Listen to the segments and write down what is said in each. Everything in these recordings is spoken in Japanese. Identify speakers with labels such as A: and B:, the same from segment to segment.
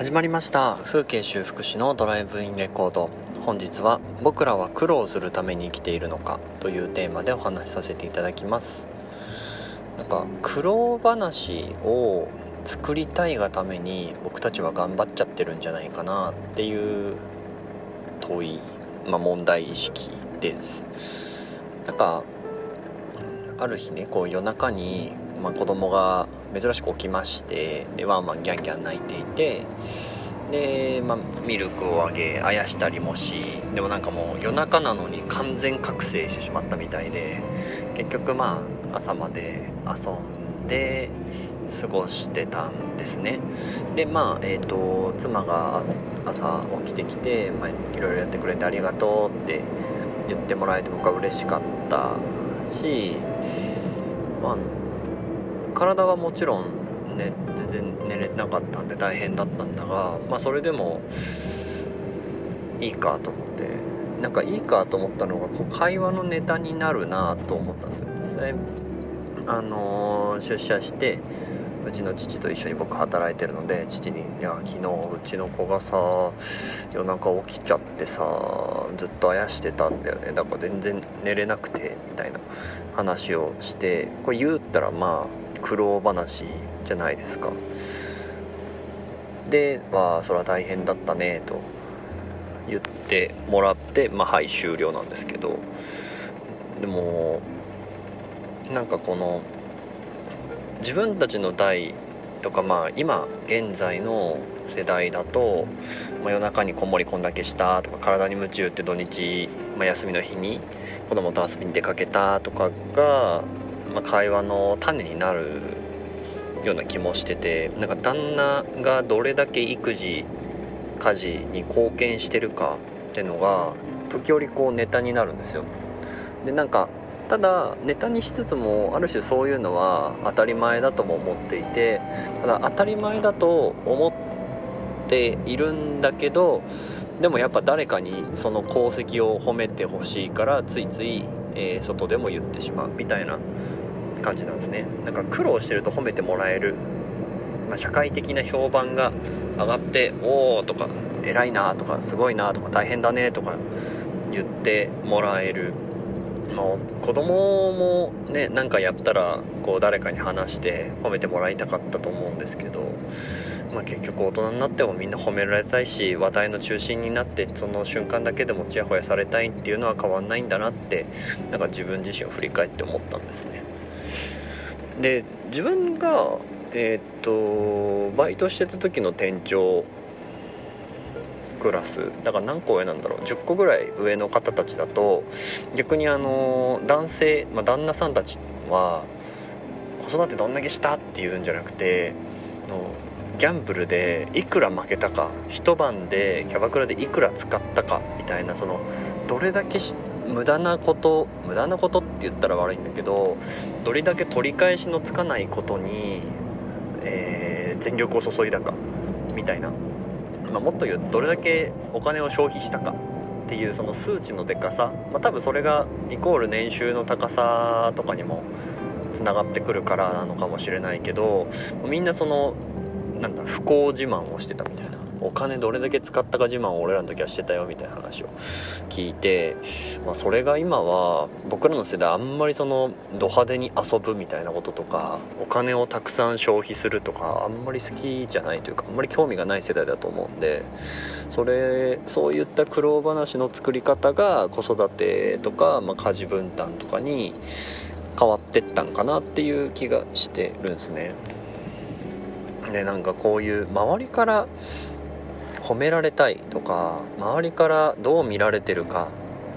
A: 始まりました。風景修復師のドライブインレコード。本日は「僕らは苦労するために生きているのか」というテーマでお話しさせていただきます。なんか苦労話を作りたいがために僕たちは頑張っちゃってるんじゃないかなっていう問い、まあ、問題意識です。なんかある日ねこう夜中に、まあ、子供が珍しく起きましてでワンワンギャンギャン泣いていてで、まあ、ミルクをあげあやしたりもしでもなんかもう夜中なのに完全覚醒してしまったみたいで結局まあ朝まで遊んで過ごしてたんですね。でまあえっ、ー、と妻が朝起きてきて、まあ、いろいろやってくれてありがとうって言ってもらえて僕は嬉しかったしまあ体はもちろんね全然寝れなかったんで大変だったんだがまあそれでもいいかと思って。なんかいいかと思ったのがこう会話のネタになるなと思ったんですよ。実際あのー、出社してうちの父と一緒に僕働いてるので父に「いや昨日うちの子がさ夜中起きちゃってさずっとあやしてたんだよね。だから全然寝れなくて」みたいな話をしてこれ言ったらまあ苦労話じゃないですか。で「わあそれは大変だったね」と言ってもらってまあはい終了なんですけどでもなんかこの自分たちの代とかまあ今現在の世代だと、まあ、夜中にこもりこんだけしたとか体に夢中って土日、まあ、休みの日に子供と遊びに出かけたとかが、まあ、会話の種になるような気もしててなんか旦那がどれだけ育児家事に貢献してるかってのが時折こうネタになるんですよ。でなんかただネタにしつつもある種そういうのは当たり前だとも思っていてただ当たり前だと思っているんだけどでもやっぱ誰かにその功績を褒めてほしいからついつい、えー、外でも言ってしまうみたいな感じなんですね。なんか苦労してると褒めてもらえる、まあ、社会的な評判が上がって「おお」とか「偉いな」とか「すごいな」とか「大変だね」とか言ってもらえる。まあ、子供もね何かやったらこう誰かに話して褒めてもらいたかったと思うんですけど、まあ、結局大人になってもみんな褒められたいし話題の中心になってその瞬間だけでもちやほやされたいっていうのは変わんないんだなってなんか自分自身を振り返って思ったんですね。で自分がえー、っとバイトしてた時の店長クラスだから何個上なんだろう10個ぐらい上の方たちだと逆にあの男性、まあ、旦那さんたちは子育てどんだけしたっていうんじゃなくてのギャンブルでいくら負けたか一晩でキャバクラでいくら使ったかみたいなそのどれだけ無駄なこと無駄なことって言ったら悪いんだけどどれだけ取り返しのつかないことに、えー、全力を注いだかみたいな。まあ、もっと言うどれだけお金を消費したかっていうその数値のでかさ、まあ、多分それがイコール年収の高さとかにもつながってくるからなのかもしれないけどみんなそのなんだ不幸自慢をしてたみたいな。お金どれだけ使ったか自慢を俺らの時はしてたよみたいな話を聞いて、まあ、それが今は僕らの世代あんまりそのド派手に遊ぶみたいなこととかお金をたくさん消費するとかあんまり好きじゃないというかあんまり興味がない世代だと思うんでそれそういった苦労話の作り方が子育てとか、まあ、家事分担とかに変わってったんかなっていう気がしてるんですね。でなんかこういう周りから褒められたいとか周りからどう見られてるか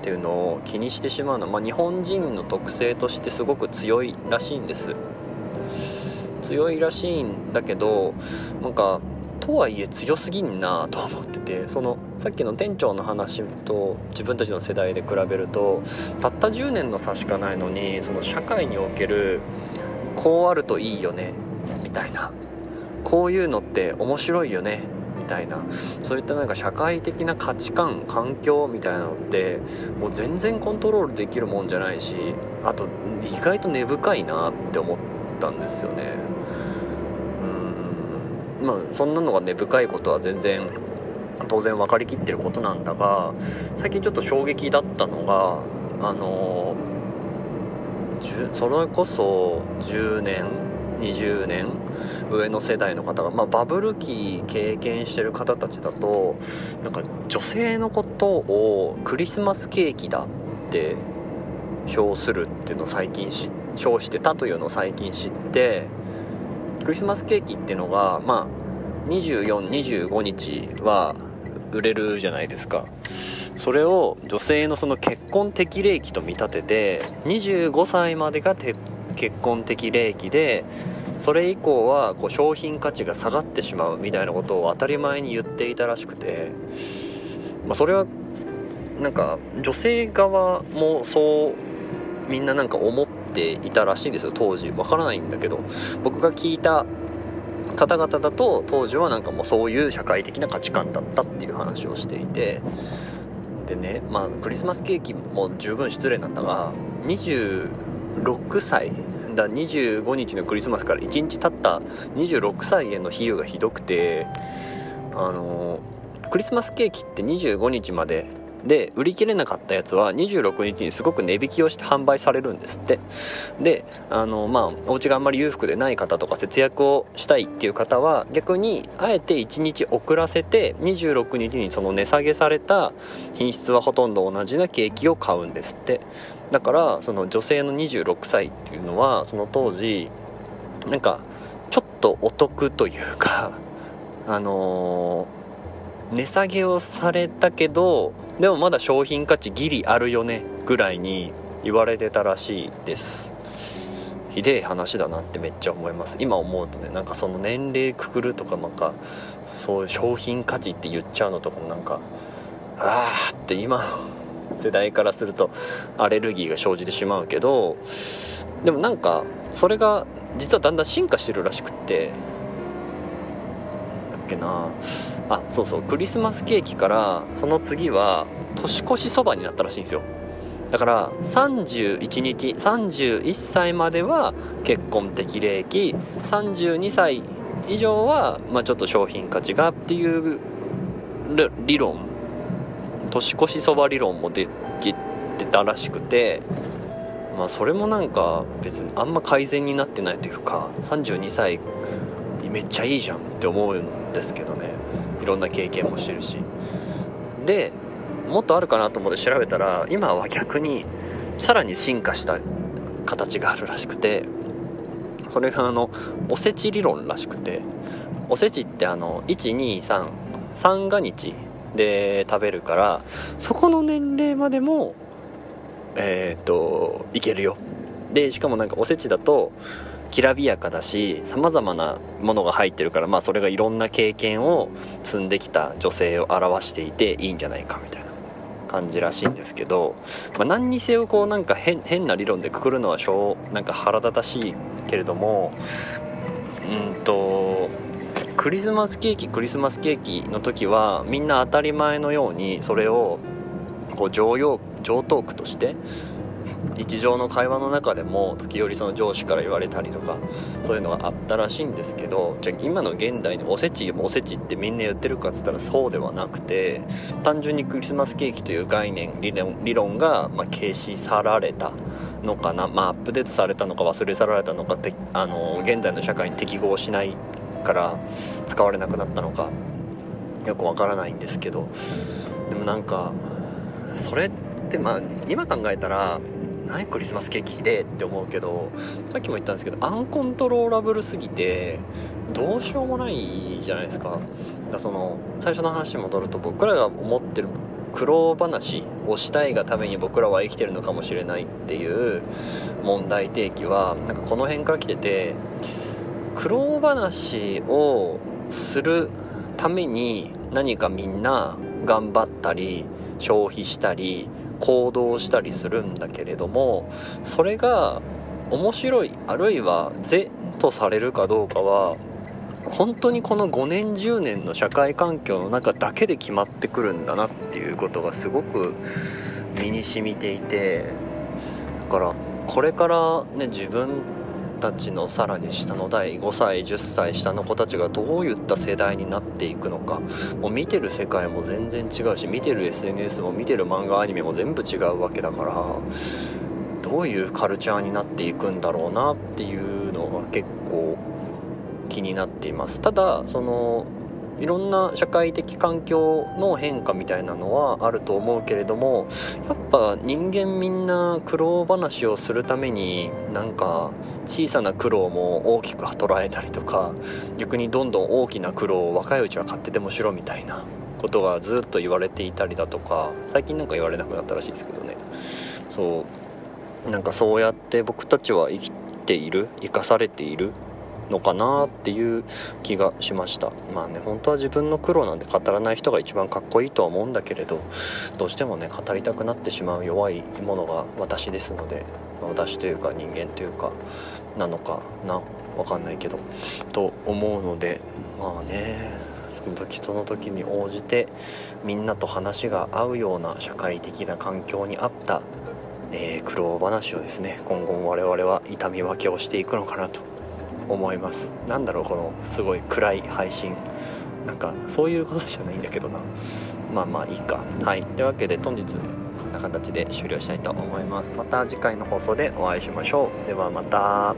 A: っていうのを気にしてしまうの。は、まあ、日本人の特性としてすごく強いらしいんです。強いらしいんだけどなんかとはいえ強すぎんなと思っててそのさっきの店長の話と自分たちの世代で比べるとたった10年の差しかないのにその社会におけるこうあるといいよねみたいな。こういうのって面白いよねたいなそういったなんか社会的な価値観環境みたいなのってもう全然コントロールできるもんじゃないしあと意外と根深いなって思ったんですよね。うんまあそんなのが根深いことは全然当然分かりきってることなんだが最近ちょっと衝撃だったのがあのそれこそ10年20年上の世代の方が、まあ、バブル期経験してる方たちだとなんか女性のことをクリスマスケーキだって表するっていうのを最近し表してたというのを最近知ってクリスマスケーキっていうのがまあ2425日は売れるじゃないですか。それを女性のその結婚適齢期と見立てて25歳までが結婚適齢期でそれ以降はこう商品価値が下がってしまうみたいなことを当たり前に言っていたらしくて、まあ、それはなんか女性側もそうみんななんか思っていたらしいんですよ当時。わからないんだけど。僕が聞いた方々だと当時はなんかもうそういう社会的な価値観だったっていう話をしていて。でねまあクリスマスケーキも十分失礼なんだが26歳だ25日のクリスマスから1日経った26歳への比喩がひどくてあのクリスマスケーキって25日までで売り切れなかったやつは26日にすごく値引きをして販売されるんですって。であのまあお家があんまり裕福でない方とか節約をしたいっていう方は逆にあえて1日遅らせて26日にその値下げされた品質はほとんど同じなケーキを買うんですって。だからその女性の26歳っていうのはその当時なんかちょっとお得というか あのー、値下げをされたけどでもまだ商品価値ギリあるよねぐらいに言われてたらしいです。ひでえ話だなってめっちゃ思います。今思うとねなんかその年齢くくるとかなんかそういう商品価値って言っちゃうのとかもなんかああって今世代からするとアレルギーが生じてしまうけどでもなんかそれが実はだんだん進化してるらしくって。だっけな。あそうそう。クリスマスケーキからその次は年越しそばになったらしいんですよ。だから31日31歳までは結婚適齢期32歳以上は、まあ、ちょっと商品価値がっていう理論年越しそば理論もできてたらしくてまあそれもなんか別にあんま改善になってないというか32歳めっちゃいいじゃんって思うんですけどね。いろんな経験もしてるし。でもっとあるかなと思って調べたら今は逆にさらに進化した形があるらしくてそれがあのおせち理論らしくておせちってあの123三が日で食べるからそこの年齢までもえっ、といけるよ。でしかもなんかおせちだときらびやかだしさまざまなものが入ってるから、まあ、それがいろんな経験を積んできた女性を表していていいんじゃないかみたいな感じらしいんですけど、まあ、何にせよこうなんか変な理論でくくるのはしょうなんか腹立たしいけれどもうんとクリスマスケーキクリスマスケーキの時はみんな当たり前のようにそれをこう常用常トークとして日常の会話の中でも時折その上司から言われたりとかそういうのがあったらしいんですけどじゃあ今の現代におせちおせちってみんな言ってるかっつったらそうではなくて単純にクリスマスケーキという概念理論理論が、ま消し去られたのかな、まあ、アップデートされたのか忘れ去られたのかってあの現代の社会に適合しないから使われなくなったのかよくわからないんですけどでもなんかそれってまあ今考えたら何クリスマスケーキでって思うけどさっきも言ったんですけどアンコントローラブルすぎてどうしようもないじゃないですか。だその最初の話に戻ると僕らが思ってる苦労話をしたいがために僕らは生きてるのかもしれないっていう問題提起はなんかこの辺から来てて苦労話をするために何かみんな頑張ったり消費したり行動したりするんだけれどもそれが面白いあるいは是とされるかどうかは本当にこの5年10年の社会環境の中だけで決まってくるんだなっていうことがすごく身に染みていてだからこれからね自分たちのさらに下の代5歳10歳下の子たちがどういった世代になっていくのか。もう見てる世界も全然違うし見てる SNS も見てる漫画アニメも全部違うわけだからどういうカルチャーになっていくんだろうなっていうのが結構気になっています。ただそのいろんな社会的環境の変化みたいなのはあると思うけれどもやっぱ人間みんな苦労話をするためになんか小さな苦労も大きく捉えたりとか逆にどんどん大きな苦労を若いうちは買ってでもしろみたいなことがずっと言われていたりだとか最近なんか言われなくなったらしいですけどね。そう。なんかそうやって僕たちは生きている生かされているのかなっていう気がしました。まあね本当は自分の苦労なんて語らない人が一番かっこいいとは思うんだけれどどうしてもね語りたくなってしまう弱い生き物が私ですので私というか人間というかなのかなわかんないけどと思うのでまあねその時その時に応じてみんなと話が合うような社会的な環境に合ったえー、苦労話をですね今後も我々は痛み分けをしていくのかなと思います。なんだろうこのすごい暗い配信。なんかそういうことじゃないんだけどな。まあまあいいか。はい。というわけで本日こんな形で終了したいと思います。また次回の放送でお会いしましょう。ではまた。